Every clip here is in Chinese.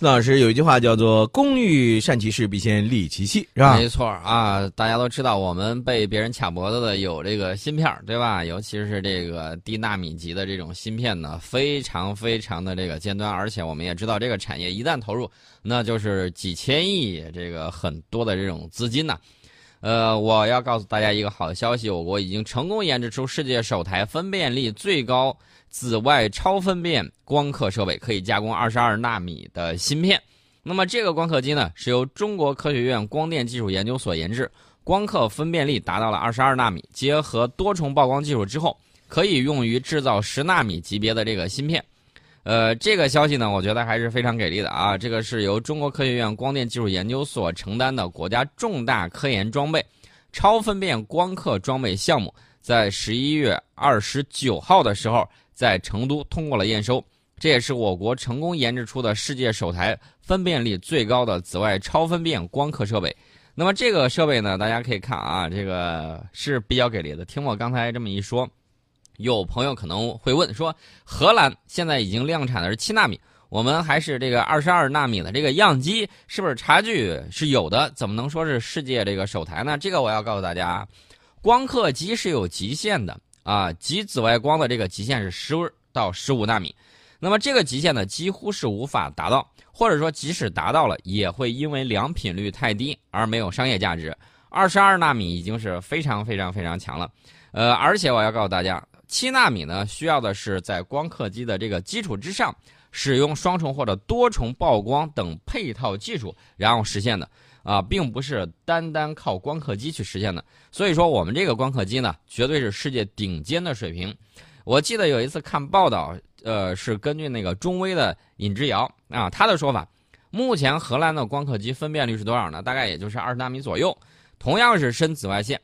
孙老师有一句话叫做“工欲善其事，必先利其器”，是吧？没错啊，大家都知道，我们被别人卡脖子的有这个芯片，对吧？尤其是这个低纳米级的这种芯片呢，非常非常的这个尖端，而且我们也知道，这个产业一旦投入，那就是几千亿这个很多的这种资金呢。呃，我要告诉大家一个好消息，我国已经成功研制出世界首台分辨率最高。紫外超分辨光刻设备可以加工二十二纳米的芯片。那么这个光刻机呢，是由中国科学院光电技术研究所研制，光刻分辨率达到了二十二纳米，结合多重曝光技术之后，可以用于制造十纳米级别的这个芯片。呃，这个消息呢，我觉得还是非常给力的啊！这个是由中国科学院光电技术研究所承担的国家重大科研装备——超分辨光刻装备项目，在十一月二十九号的时候。在成都通过了验收，这也是我国成功研制出的世界首台分辨率最高的紫外超分辨光刻设备。那么这个设备呢，大家可以看啊，这个是比较给力的。听我刚才这么一说，有朋友可能会问说，荷兰现在已经量产的是七纳米，我们还是这个二十二纳米的这个样机，是不是差距是有的？怎么能说是世界这个首台呢？这个我要告诉大家，光刻机是有极限的。啊，极紫外光的这个极限是十到十五纳米，那么这个极限呢，几乎是无法达到，或者说即使达到了，也会因为良品率太低而没有商业价值。二十二纳米已经是非常非常非常强了，呃，而且我要告诉大家，七纳米呢，需要的是在光刻机的这个基础之上，使用双重或者多重曝光等配套技术，然后实现的。啊，并不是单单靠光刻机去实现的，所以说我们这个光刻机呢，绝对是世界顶尖的水平。我记得有一次看报道，呃，是根据那个中微的尹之尧啊，他的说法，目前荷兰的光刻机分辨率是多少呢？大概也就是二十纳米左右，同样是深紫外线，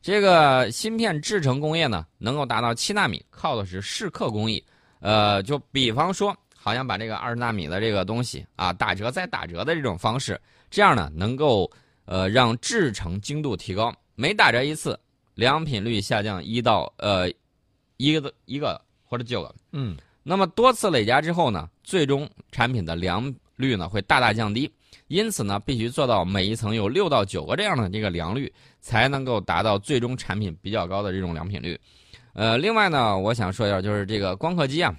这个芯片制成工业呢，能够达到七纳米，靠的是蚀刻工艺。呃，就比方说，好像把这个二十纳米的这个东西啊，打折再打折的这种方式。这样呢，能够呃让制成精度提高，每打折一次，良品率下降一到呃一个一个或者九个，嗯，那么多次累加之后呢，最终产品的良率呢会大大降低，因此呢，必须做到每一层有六到九个这样的这个良率，才能够达到最终产品比较高的这种良品率。呃，另外呢，我想说一下，就是这个光刻机啊，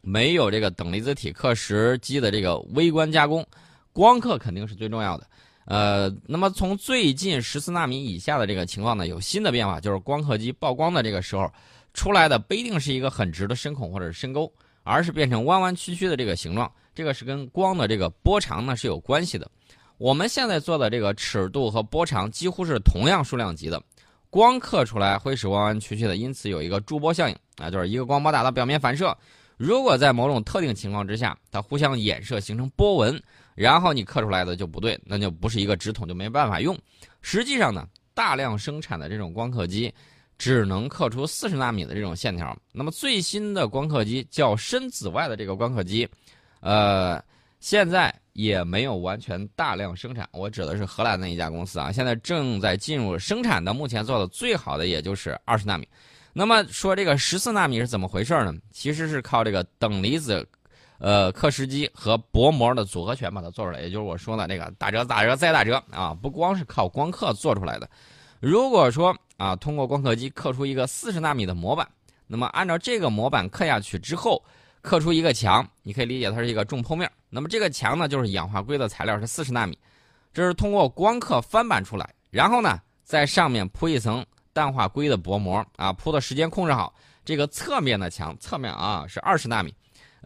没有这个等离子体刻蚀机的这个微观加工。光刻肯定是最重要的，呃，那么从最近十四纳米以下的这个情况呢，有新的变化，就是光刻机曝光的这个时候，出来的不一定是一个很直的深孔或者是深沟，而是变成弯弯曲曲的这个形状，这个是跟光的这个波长呢是有关系的。我们现在做的这个尺度和波长几乎是同样数量级的，光刻出来会是弯弯曲曲的，因此有一个驻波效应啊，就是一个光波打到表面反射，如果在某种特定情况之下，它互相衍射形成波纹。然后你刻出来的就不对，那就不是一个直筒，就没办法用。实际上呢，大量生产的这种光刻机，只能刻出四十纳米的这种线条。那么最新的光刻机叫深紫外的这个光刻机，呃，现在也没有完全大量生产。我指的是荷兰的一家公司啊，现在正在进入生产的，目前做的最好的也就是二十纳米。那么说这个十四纳米是怎么回事呢？其实是靠这个等离子。呃，刻蚀机和薄膜的组合拳把它做出来，也就是我说的那个打折、打折再打折啊！不光是靠光刻做出来的。如果说啊，通过光刻机刻出一个四十纳米的模板，那么按照这个模板刻下去之后，刻出一个墙，你可以理解它是一个重剖面。那么这个墙呢，就是氧化硅的材料是四十纳米，这是通过光刻翻版出来，然后呢，在上面铺一层氮化硅的薄膜啊，铺的时间控制好。这个侧面的墙，侧面啊是二十纳米。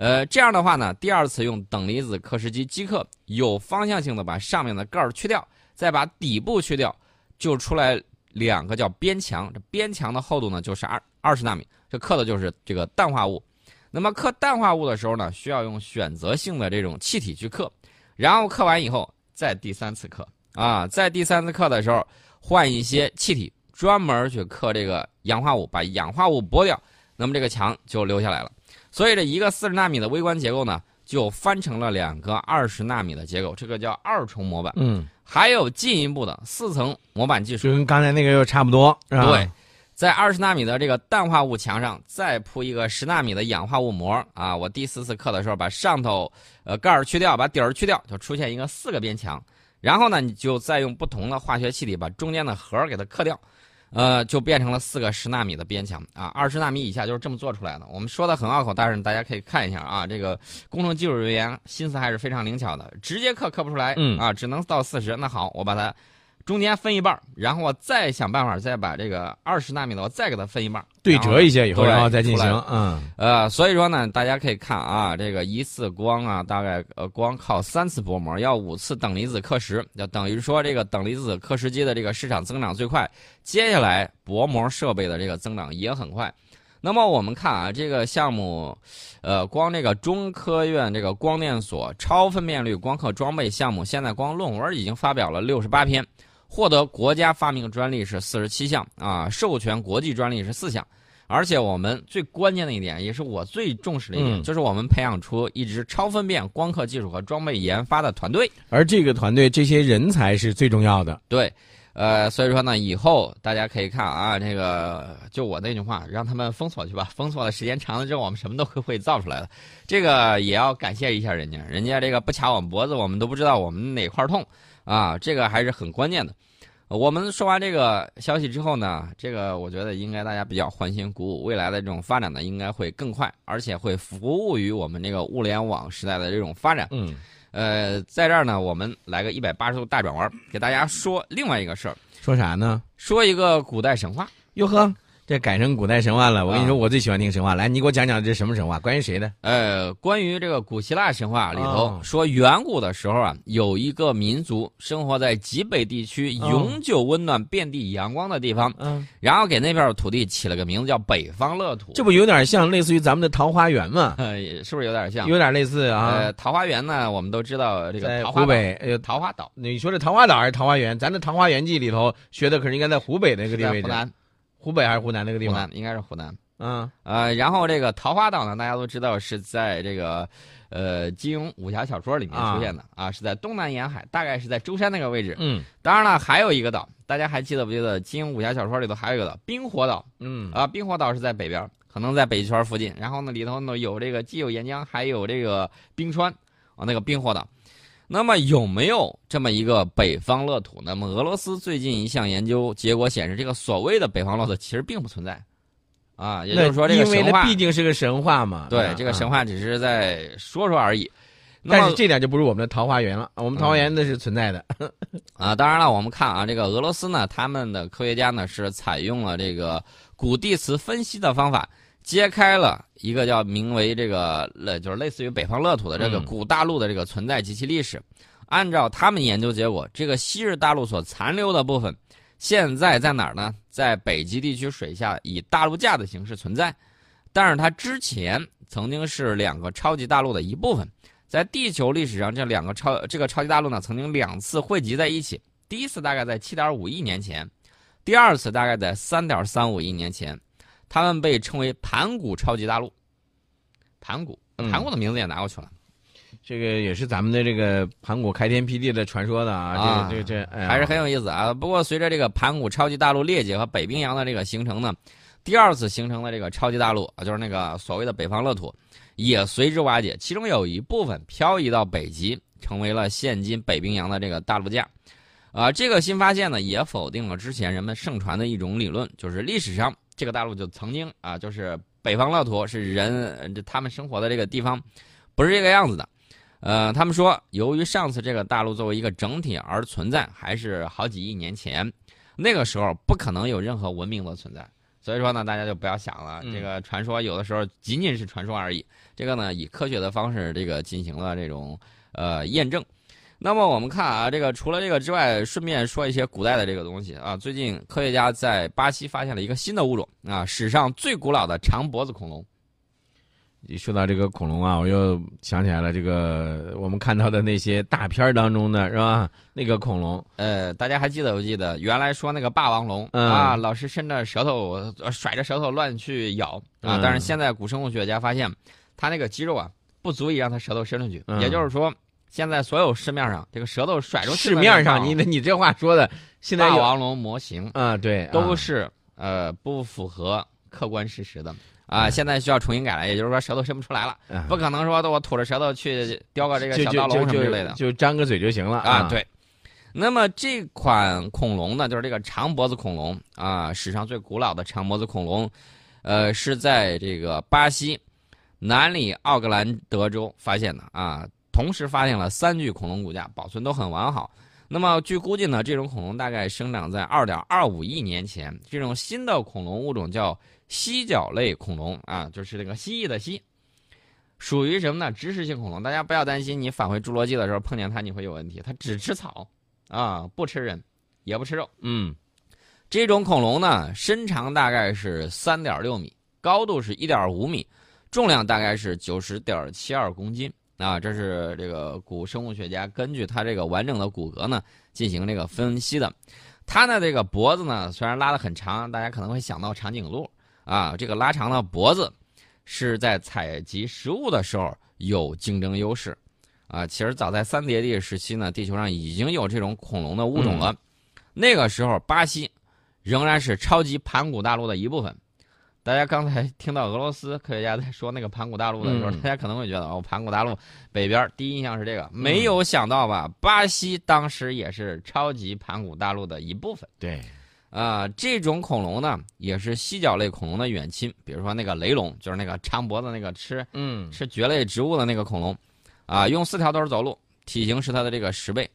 呃，这样的话呢，第二次用等离子刻蚀机击刻，有方向性的把上面的盖儿去掉，再把底部去掉，就出来两个叫边墙。这边墙的厚度呢，就是二二十纳米，这刻的就是这个氮化物。那么刻氮化物的时候呢，需要用选择性的这种气体去刻，然后刻完以后再第三次刻啊，在第三次刻的时候换一些气体，专门去刻这个氧化物，把氧化物剥掉，那么这个墙就留下来了。所以这一个四十纳米的微观结构呢，就翻成了两个二十纳米的结构，这个叫二重模板。嗯，还有进一步的四层模板技术，就跟刚才那个又差不多，是吧？对，在二十纳米的这个氮化物墙上再铺一个十纳米的氧化物膜啊。我第四次刻的时候，把上头呃盖儿去掉，把底儿去掉，就出现一个四个边墙。然后呢，你就再用不同的化学气体把中间的核儿给它刻掉，呃，就变成了四个十纳米的边墙啊。二十纳米以下就是这么做出来的。我们说的很拗口，但是大家可以看一下啊，这个工程技术人员心思还是非常灵巧的，直接刻刻不出来，嗯啊，只能到四十。那好，我把它。中间分一半儿，然后我再想办法再把这个二十纳米的我再给它分一半儿，对折一下以后，然后再进行。嗯，呃，所以说呢，大家可以看啊，这个一次光啊，大概呃光靠三次薄膜，要五次等离子刻蚀，就等于说这个等离子刻蚀机的这个市场增长最快，接下来薄膜设备的这个增长也很快。那么我们看啊，这个项目，呃，光这个中科院这个光电所超分辨率光刻装备项目，现在光论文已经发表了六十八篇，获得国家发明专利是四十七项啊，授权国际专利是四项。而且我们最关键的一点，也是我最重视的一点，嗯就是我们培养出一支超分辨光刻技术和装备研发的团队。而这个团队这些人才是最重要的。对，呃，所以说呢，以后大家可以看啊，这个就我那句话，让他们封锁去吧，封锁的时间长了之后，我们什么都会会造出来的。这个也要感谢一下人家，人家这个不卡我们脖子，我们都不知道我们哪块儿痛啊，这个还是很关键的。呃我们说完这个消息之后呢，这个我觉得应该大家比较欢欣鼓舞，未来的这种发展呢，应该会更快，而且会服务于我们这个物联网时代的这种发展。嗯，呃，在这儿呢，我们来个一百八十度大转弯，给大家说另外一个事儿，说啥呢？说一个古代神话。哟呵，这改成古代神话了。我跟你说，啊我最喜欢听神话。来，你给我讲讲这什么神话？关于谁的？呃，关于这个古希腊神话里头、哦说，远古的时候啊，有一个民族生活在极北地区，哦永久温暖、遍地阳光的地方，嗯，然后给那片土地起了个名字叫北方乐土。这不有点像类似于咱们的桃花源吗？呃，是不是有点像？有点类似啊呃，。桃花源呢，我们都知道这个在桃花岛湖北，呃，桃花岛你说这桃花岛还是桃花源？咱的《桃花源记》里头学的可是应该在湖北那个地位置，在湖南，湖北还是湖南那个地方？湖南应该是湖南。嗯呃，然后这个桃花岛呢，大家都知道是在这个呃金庸武侠小说里面出现的啊是在东南沿海，大概是在舟山那个位置。嗯当然了，还有一个岛，大家还记得不记得金庸武侠小说里头还有一个岛冰火岛嗯啊？冰火岛是在北边，可能在北极圈附近。然后呢，里头呢有这个既有岩浆，还有这个冰川啊，那个冰火岛。那么有没有这么一个北方乐土？那么俄罗斯最近一项研究结果显示，这个所谓的北方乐土其实并不存在，啊，也就是说这个因为神话那毕竟是个神话嘛。对吧这个神。话只是在说说而已。但是这点就不是我们的桃花源了，我们桃花源那是存在的。啊，当然了，我们看啊，这个俄罗斯呢，他们的科学家呢是采用了这个古地磁分析的方法，揭开了一个叫名为这个呃，就是类似于北方乐土的这个嗯古大陆的这个存在及其历史。按照他们研究结果，这个昔日大陆所残留的部分，现在在哪儿呢？在北极地区水下以大陆架的形式存在，但是它之前曾经是两个超级大陆的一部分。在地球历史上，这两个超这个超级大陆呢，曾经两次汇集在一起。第一次大概在七点五亿年前，第二次大概在三点三五亿年前，它们被称为盘古超级大陆。盘古，嗯盘古的名字也拿过去了，这个也是咱们的这个盘古开天辟地的传说的啊。啊这个这个这哎还是很有意思啊。不过随着这个盘古超级大陆裂解和北冰洋的这个形成呢，第二次形成的这个超级大陆啊，就是那个所谓的北方乐土，也随之瓦解，其中有一部分漂移到北极，成为了现今北冰洋的这个大陆架。啊，这个新发现呢，也否定了之前人们盛传的一种理论，就是历史上这个大陆就曾经啊，就是北方乐土是人他们生活的这个地方，不是这个样子的。呃，他们说，由于上次这个大陆作为一个整体而存在，还是好几亿年前，那个时候不可能有任何文明的存在。所以说呢，大家就不要想了，嗯这个传说有的时候仅仅是传说而已。这个呢，以科学的方式这个进行了这种呃验证。那么我们看啊，这个除了这个之外，顺便说一些古代的这个东西啊。最近科学家在巴西发现了一个新的物种啊，史上最古老的长脖子恐龙。一说到这个恐龙啊，我又想起来了，这个我们看到的那些大片儿当中的是吧？那个恐龙，呃，大家还记得不记得原来说那个霸王龙、嗯啊，老是伸着舌头、呃甩着舌头乱去咬啊，嗯但是现在古生物学家发现，它那个肌肉啊不足以让它舌头伸出去，嗯也就是说，现在所有市面上这个舌头甩出去市面上你你这话说的，现在霸王龙模型啊，对，啊都是呃，不符合客观事实的啊，现在需要重新改了，也就是说舌头伸不出来了，啊不可能说我吐着舌头去叼个这个小刀龙什么之类的就就张个嘴就行了啊，。对。那么这款恐龙呢，就是这个长脖子恐龙啊，史上最古老的长脖子恐龙，呃，是在这个巴西南里奥格兰德州发现的啊。同时发现了三具恐龙骨架，保存都很完好。那么据估计呢，这种恐龙大概生长在2.25亿年前。这种新的恐龙物种叫犀角类恐龙啊，就是那个蜥蜴的蜥，属于什么呢？植食性恐龙。大家不要担心，你返回侏罗纪的时候碰见它你会有问题。它只吃草啊，不吃人，也不吃肉。嗯这种恐龙呢，身长大概是三点六米，高度是一点五米，重量大概是九十点七二公斤啊。这是这个古生物学家根据它这个完整的骨骼呢进行这个分析的。它的这个脖子呢，虽然拉得很长，大家可能会想到长颈鹿啊。这个拉长的脖子是在采集食物的时候有竞争优势啊。其实早在三叠纪时期呢，地球上已经有这种恐龙的物种了。那个时候，巴西仍然是超级盘古大陆的一部分。大家刚才听到俄罗斯科学家在说那个盘古大陆的时候，嗯大家可能会觉得哦，盘古大陆北边第一印象是这个，没有想到吧？巴西当时也是超级盘古大陆的一部分。对，啊、这种恐龙呢，也是犀角类恐龙的远亲，比如说那个雷龙，就是那个长脖子那个吃嗯吃蕨类植物的那个恐龙，啊，用四条腿走路，体型是它的这个十倍。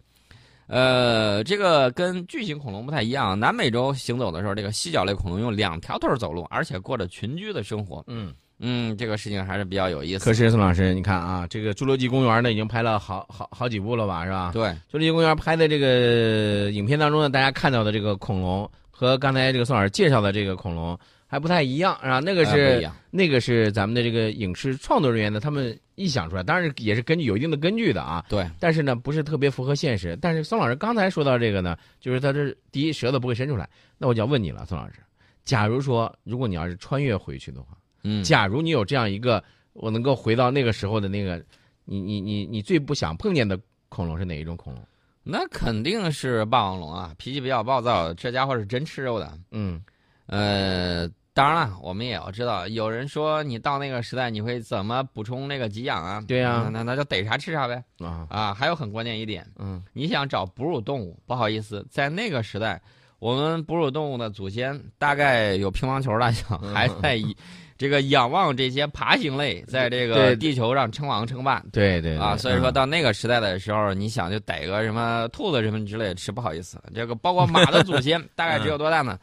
呃，这个跟巨型恐龙不太一样，南美洲行走的时候，这个犀角类恐龙用两条腿走路，而且过着群居的生活。嗯。嗯，这个事情还是比较有意思。可是宋老师，你看啊，这个侏罗纪公园呢，已经拍了好好好几部了吧，是吧？对，侏罗纪公园拍的这个影片当中呢，大家看到的这个恐龙和刚才这个宋老师介绍的这个恐龙还不太一样，是吧？那个是、那个是咱们的这个影视创作人员的，他们臆想出来，当然也是根据有一定的根据的啊。对，但是呢，不是特别符合现实。但是宋老师刚才说到这个呢，就是他这第一舌头不会伸出来，那我就要问你了，宋老师，假如说如果你要是穿越回去的话，嗯，假如你有这样一个，我能够回到那个时候的那个，你你你你最不想碰见的恐龙是哪一种恐龙？那肯定是霸王龙啊，脾气比较暴躁，这家伙是真吃肉的。嗯呃，当然了，我们也要知道，有人说你到那个时代，你会怎么补充那个给养啊？对呀那那那就逮啥吃啥呗。啊啊，还有很关键一点，嗯你想找哺乳动物，不好意思，在那个时代，我们哺乳动物的祖先大概有乒乓球大小，嗯还在以这个仰望这些爬行类在这个地球上称王称霸。对对对啊，所以说嗯到那个时代的时候，你想就逮个什么兔子什么之类的吃，不好意思，这个包括马的祖先 大概只有多大呢？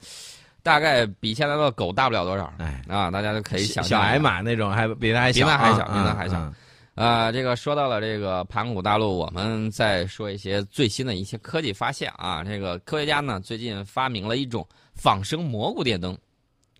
大概比现在的狗大不了多少哎，啊！大家就可以想小象小矮马那种还比它还小啊，比它还小啊比它还小啊啊，这个说到了这个盘古大陆，我们再说一些最新的一些科技发现啊。这个科学家呢最近发明了一种仿生蘑菇电灯，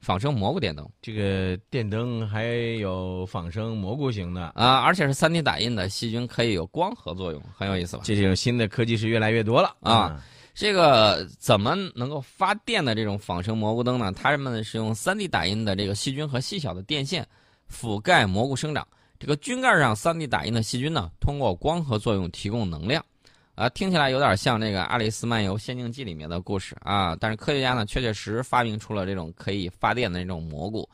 仿生蘑菇电灯这个电灯还有仿生蘑菇型的，啊，而且是 3D 打印的，细菌可以有光合作用，很有意思吧？这种新的科技是越来越多了啊。这个怎么能够发电的这种仿生蘑菇灯呢？它们是用 3D 打印的这个细菌和细小的电线覆盖蘑菇生长。这个菌盖上 3D 打印的细菌呢，通过光合作用提供能量。啊，听起来有点像这个《爱丽丝漫游仙境记》里面的故事啊。但是科学家呢，确确实实发明出了这种可以发电的那种蘑菇。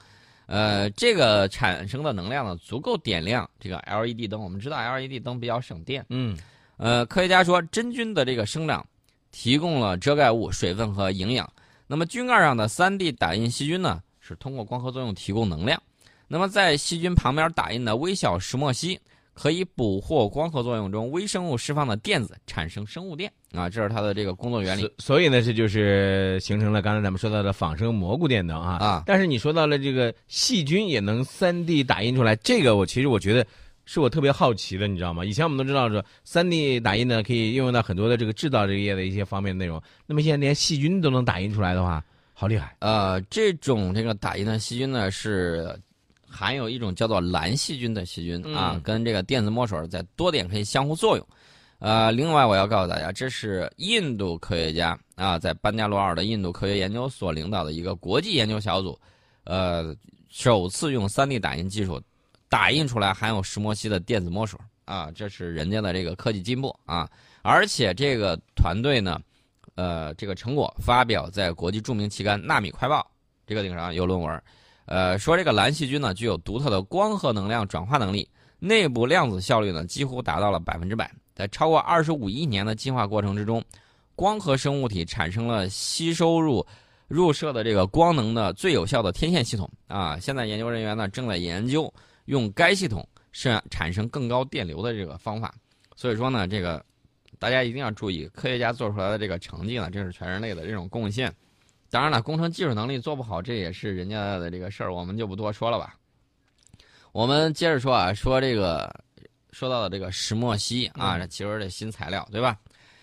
呃，这个产生的能量呢，足够点亮这个 LED 灯。我们知道 LED 灯比较省电。嗯呃，科学家说，真菌的这个生长提供了遮盖物、水分和营养。那么菌盖上的 3D 打印细菌呢，是通过光合作用提供能量。那么在细菌旁边打印的微小石墨烯，可以捕获光合作用中微生物释放的电子，产生生物电啊，这是它的这个工作原理所所以呢，这就是形成了刚才咱们说到的仿生蘑菇电灯啊。啊。但是你说到了这个细菌也能 3D 打印出来，这个我其实我觉得是我特别好奇的，你知道吗？以前我们都知道说三 D 打印呢可以应用到很多的这个制造这个业的一些方面内容，那么现在连细菌都能打印出来的话，好厉害！呃，这种这个打印的细菌呢，是含有一种叫做蓝细菌的细菌、啊嗯，跟这个电子墨水在多点可以相互作用。呃，另外我要告诉大家，这是印度科学家啊，在班加罗尔的印度科学研究所领导的一个国际研究小组，呃，首次用 3D 打印技术打印出来含有石墨烯的电子墨水啊，这是人家的这个科技进步啊。而且这个团队呢，呃，这个成果发表在国际著名期刊《纳米快报》这个顶上有论文，呃，说这个蓝细菌呢具有独特的光合能量转化能力，内部量子效率呢几乎达到了百分之百。在超过二十五亿年的进化过程之中，光合生物体产生了吸收入入射的这个光能的最有效的天线系统啊。现在研究人员呢正在研究用该系统是产生更高电流的这个方法。所以说呢，这个大家一定要注意，科学家做出来的这个成绩呢，这是全人类的这种贡献。当然了，工程技术能力做不好，这也是人家的这个事儿，我们就不多说了吧。我们接着说啊，说这个说到的这个石墨烯啊，这其实这新材料对吧？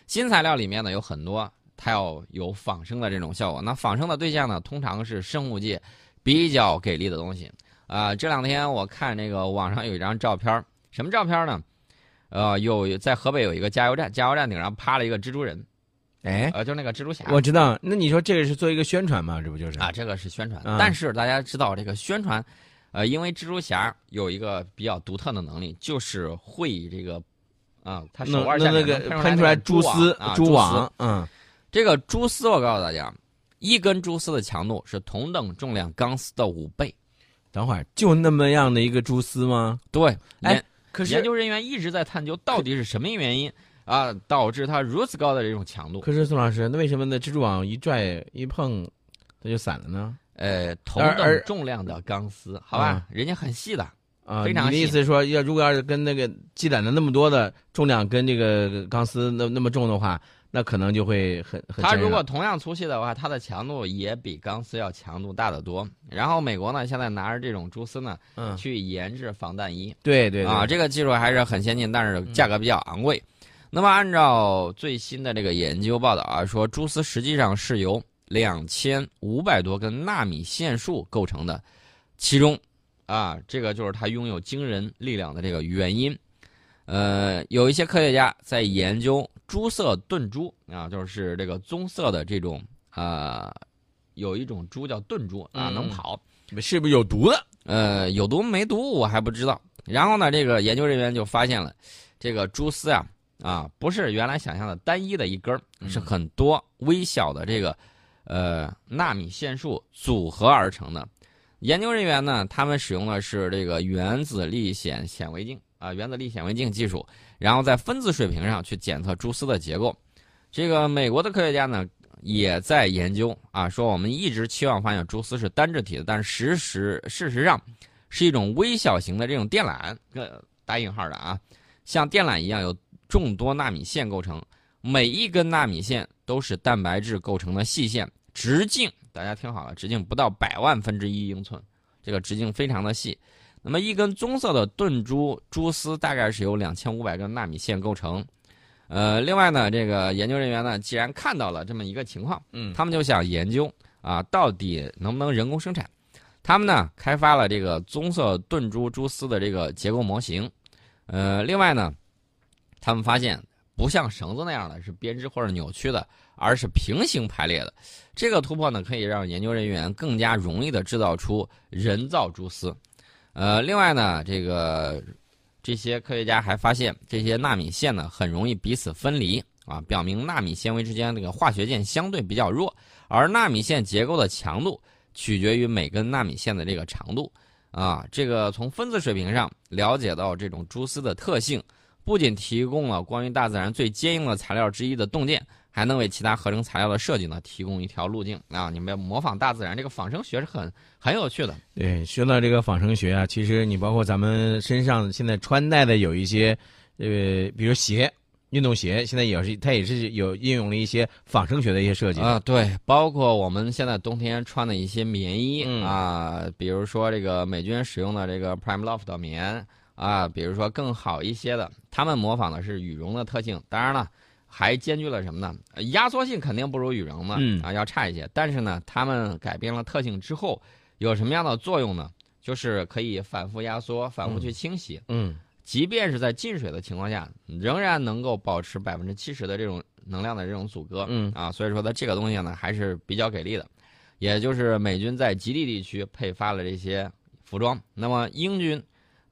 新材料里面呢有很多，它要有仿生的这种效果。那仿生的对象呢，通常是生物界比较给力的东西啊。这两天我看那个网上有一张照片，什么照片呢？呃，有在河北有一个加油站，加油站顶上趴了一个蜘蛛人。哎，呃，就那个蜘蛛侠，我知道。那你说这个是做一个宣传吗？这不就是啊？这个是宣传，但是大家知道这个宣传，呃，因为蜘蛛侠有一个比较独特的能力，就是会这个啊，他手腕下那个喷出来蛛丝、蛛网。嗯，这个蛛丝，我告诉大家，一根蛛丝的强度是同等重量钢丝的五倍。等会儿就那么样的一个蛛丝吗？对，哎，可是研究人员一直在探究到底是什么原因。啊，导致它如此高的这种强度。可是宋老师，那为什么那蜘蛛网一拽一碰，它就散了呢？呃，同等重量的钢丝，好吧，人家很细的啊。非常细。你的意思是说，要如果要是跟那个积攒了那么多的重量跟这个钢丝那那么重的话，那可能就会很很。它如果同样粗细的话，它的强度也比钢丝要强度大得多。然后美国呢，现在拿着这种蛛丝呢，嗯，去研制防弹衣。对对啊，这个技术还是很先进，但是价格比较昂贵。那么，按照最新的这个研究报道啊，说蛛丝实际上是由两千五百多根纳米线束构成的，其中，啊，这个就是它拥有惊人力量的这个原因。呃，有一些科学家在研究朱色盾珠啊，就是这个棕色的这种啊，有一种猪叫盾珠啊，能跑，是不是有毒的？呃，有毒没毒我还不知道。然后呢，这个研究人员就发现了这个蛛丝啊。啊，不是原来想象的单一的一根，是很多微小的这个，呃，纳米线束组合而成的。研究人员呢，他们使用的是这个原子力显显微镜啊，原子力显微镜技术，然后在分子水平上去检测蛛丝的结构。这个美国的科学家呢，也在研究啊，说我们一直期望发现蛛丝是单质体的，但是实事实上是一种微小型的这种电缆，呃，打引号的啊，像电缆一样有。众多纳米线构成，每一根纳米线都是蛋白质构成的细线，直径大家听好了，直径不到百万分之一英寸，这个直径非常的细。那么一根棕色的盾珠蛛丝大概是由两千五百根纳米线构成。呃，另外呢，这个研究人员呢，既然看到了这么一个情况，嗯，他们就想研究啊，到底能不能人工生产？他们呢，开发了这个棕色盾珠蛛丝的这个结构模型。呃，另外呢。他们发现，不像绳子那样的是编织或者扭曲的，而是平行排列的。这个突破呢，可以让研究人员更加容易的制造出人造蛛丝。呃，另外呢，这个这些科学家还发现，这些纳米线呢很容易彼此分离啊，表明纳米纤维之间这个化学键相对比较弱，而纳米线结构的强度取决于每根纳米线的这个长度啊。这个从分子水平上了解到这种蛛丝的特性。不仅提供了关于大自然最坚硬的材料之一的洞见，还能为其他合成材料的设计呢提供一条路径啊！你们要模仿大自然，这个仿生学是很很有趣的。对，说到这个仿生学啊，其实你包括咱们身上现在穿戴的有一些，呃，比如鞋、运动鞋，现在也是它也是有应用了一些仿生学的一些设计啊。对，包括我们现在冬天穿的一些棉衣啊，比如说这个美军使用的这个 Prime Loft 棉。啊，比如说更好一些的，他们模仿的是羽绒的特性，当然了，还兼具了什么呢？压缩性肯定不如羽绒嘛，啊，要差一些。但是呢，它们改变了特性之后，有什么样的作用呢？就是可以反复压缩、反复去清洗，嗯，即便是在进水的情况下，仍然能够保持百分之七十的这种能量的这种阻隔，嗯，啊，所以说它这个东西呢还是比较给力的。也就是美军在极地地区配发了这些服装，那么英军。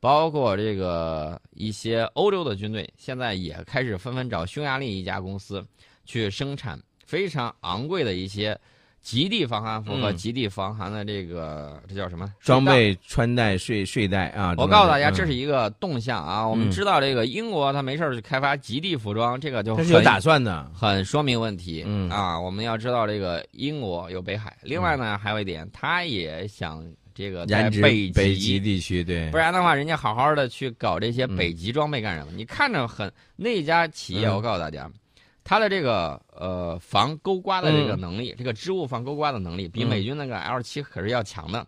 包括这个一些欧洲的军队，现在也开始纷纷找匈牙利一家公司去生产非常昂贵的一些极地防寒服和嗯极地防寒的这个这叫什么装备、穿戴、睡睡袋啊。我告诉大家，嗯这是一个动向啊！我们嗯知道这个英国他没事儿去开发极地服装，这个就很它是有打算的。很说明问题。嗯啊，我们要知道这个英国有北海，另外呢还有一点，他也想这个在北北极地区，对不，然的话，人家好好的去搞这些嗯北极装备干什么？你看着很那家企业，嗯我告诉大家，它的这个呃防勾刮的这个嗯能力，这个织物防勾刮的能力，比嗯美军那个 L 七可是要强的。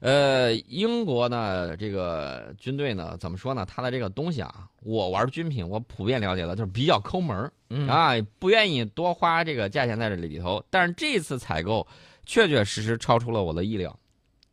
呃，英国呢，这个军队呢，怎么说呢？它的这个东西啊，我玩军品，我普遍了解的就是比较抠门儿嗯啊，不愿意多花这个价钱在这里头。但是这次采购确确实实超出了我的意料，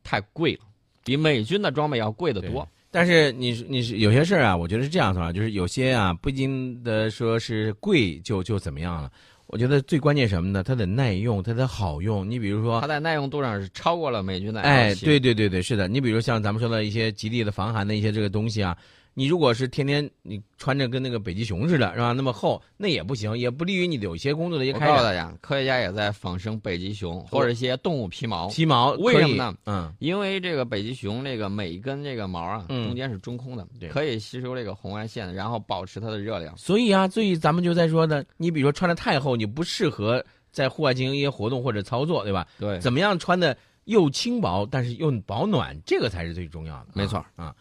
太贵了，比美军的装备要贵得多。但是你你是有些事儿啊，我觉得是这样子啊，就是有些啊，不一定的说是贵就就怎么样了。我觉得最关键什么呢？它得耐用，它得好用。你比如说它，在耐用度上是超过了美军的哎，对对对对，是的。你比如像咱们说的一些极地的防寒的一些这个东西啊，你如果是天天你穿着跟那个北极熊似的，是吧？那么厚，那也不行，也不利于你的有些工作的一些开展。告诉大家，科学家也在仿生北极熊或者一些动物皮毛，皮毛为什么呢？嗯，因为这个北极熊这个每一根这个毛啊，嗯中间是中空的对，可以吸收这个红外线，然后保持它的热量。所以啊，所以咱们就在说呢，你比如说穿的太厚，你不适合在户外进行一些活动或者操作，对吧？对，怎么样穿的又轻薄，但是又保暖，这个才是最重要的啊。没错啊。